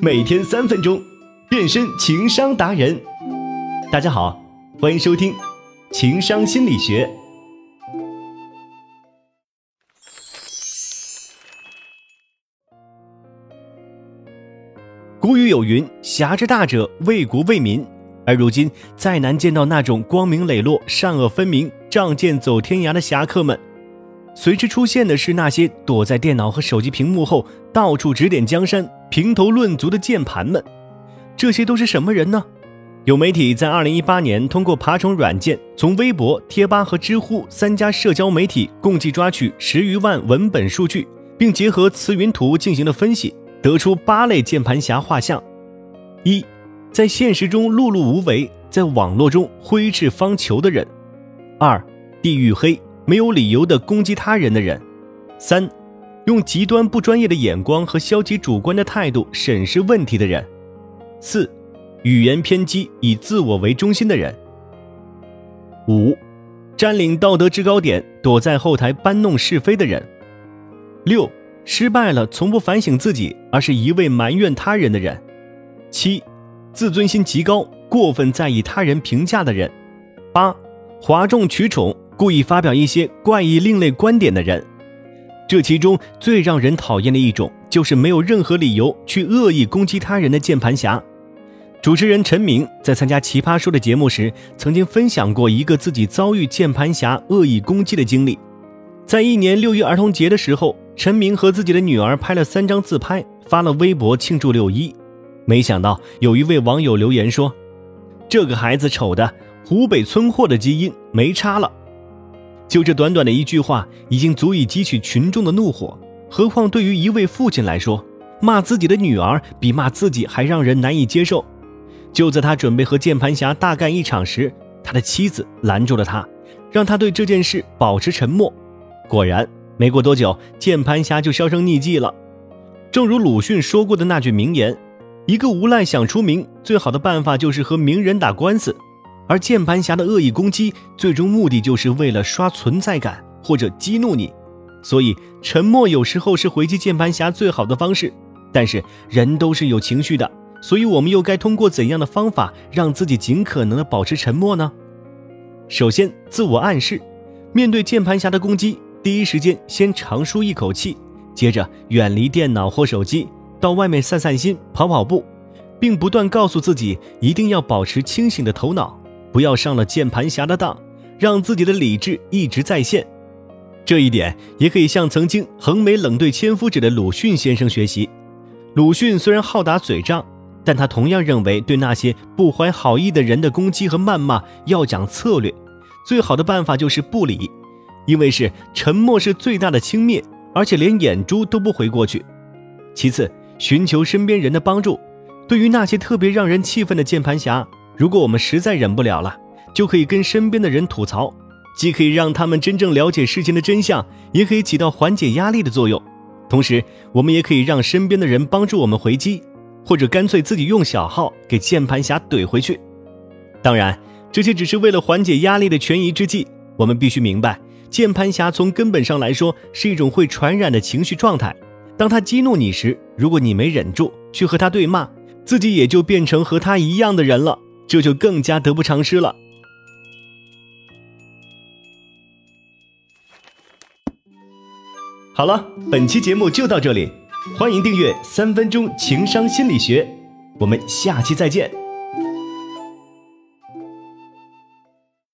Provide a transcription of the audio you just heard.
每天三分钟，变身情商达人。大家好，欢迎收听《情商心理学》。古语有云：“侠之大者，为国为民。”而如今，再难见到那种光明磊落、善恶分明、仗剑走天涯的侠客们。随之出现的是那些躲在电脑和手机屏幕后，到处指点江山、评头论足的键盘们。这些都是什么人呢？有媒体在2018年通过爬虫软件，从微博、贴吧和知乎三家社交媒体共计抓取十余万文本数据，并结合词云图进行了分析，得出八类键盘侠画像：一，在现实中碌碌无为，在网络中挥斥方遒的人；二，地域黑。没有理由的攻击他人的人，三，用极端不专业的眼光和消极主观的态度审视问题的人，四，语言偏激以自我为中心的人，五，占领道德制高点躲在后台搬弄是非的人，六，失败了从不反省自己而是一味埋怨他人的人，七，自尊心极高过分在意他人评价的人，八，哗众取宠。故意发表一些怪异另类观点的人，这其中最让人讨厌的一种，就是没有任何理由去恶意攻击他人的键盘侠。主持人陈明在参加《奇葩说》的节目时，曾经分享过一个自己遭遇键盘侠恶意攻击的经历。在一年六一儿童节的时候，陈明和自己的女儿拍了三张自拍，发了微博庆祝六一。没想到有一位网友留言说：“这个孩子丑的，湖北村货的基因没差了。”就这短短的一句话，已经足以激起群众的怒火。何况对于一位父亲来说，骂自己的女儿比骂自己还让人难以接受。就在他准备和键盘侠大干一场时，他的妻子拦住了他，让他对这件事保持沉默。果然，没过多久，键盘侠就销声匿迹了。正如鲁迅说过的那句名言：“一个无赖想出名，最好的办法就是和名人打官司。”而键盘侠的恶意攻击，最终目的就是为了刷存在感或者激怒你，所以沉默有时候是回击键盘侠最好的方式。但是人都是有情绪的，所以我们又该通过怎样的方法让自己尽可能的保持沉默呢？首先，自我暗示，面对键盘侠的攻击，第一时间先长舒一口气，接着远离电脑或手机，到外面散散心、跑跑步，并不断告诉自己一定要保持清醒的头脑。不要上了键盘侠的当，让自己的理智一直在线。这一点也可以向曾经横眉冷对千夫指的鲁迅先生学习。鲁迅虽然好打嘴仗，但他同样认为，对那些不怀好意的人的攻击和谩骂要讲策略。最好的办法就是不理，因为是沉默是最大的轻蔑，而且连眼珠都不回过去。其次，寻求身边人的帮助。对于那些特别让人气愤的键盘侠。如果我们实在忍不了了，就可以跟身边的人吐槽，既可以让他们真正了解事情的真相，也可以起到缓解压力的作用。同时，我们也可以让身边的人帮助我们回击，或者干脆自己用小号给键盘侠怼回去。当然，这些只是为了缓解压力的权宜之计。我们必须明白，键盘侠从根本上来说是一种会传染的情绪状态。当他激怒你时，如果你没忍住去和他对骂，自己也就变成和他一样的人了。这就更加得不偿失了。好了，本期节目就到这里，欢迎订阅《三分钟情商心理学》，我们下期再见。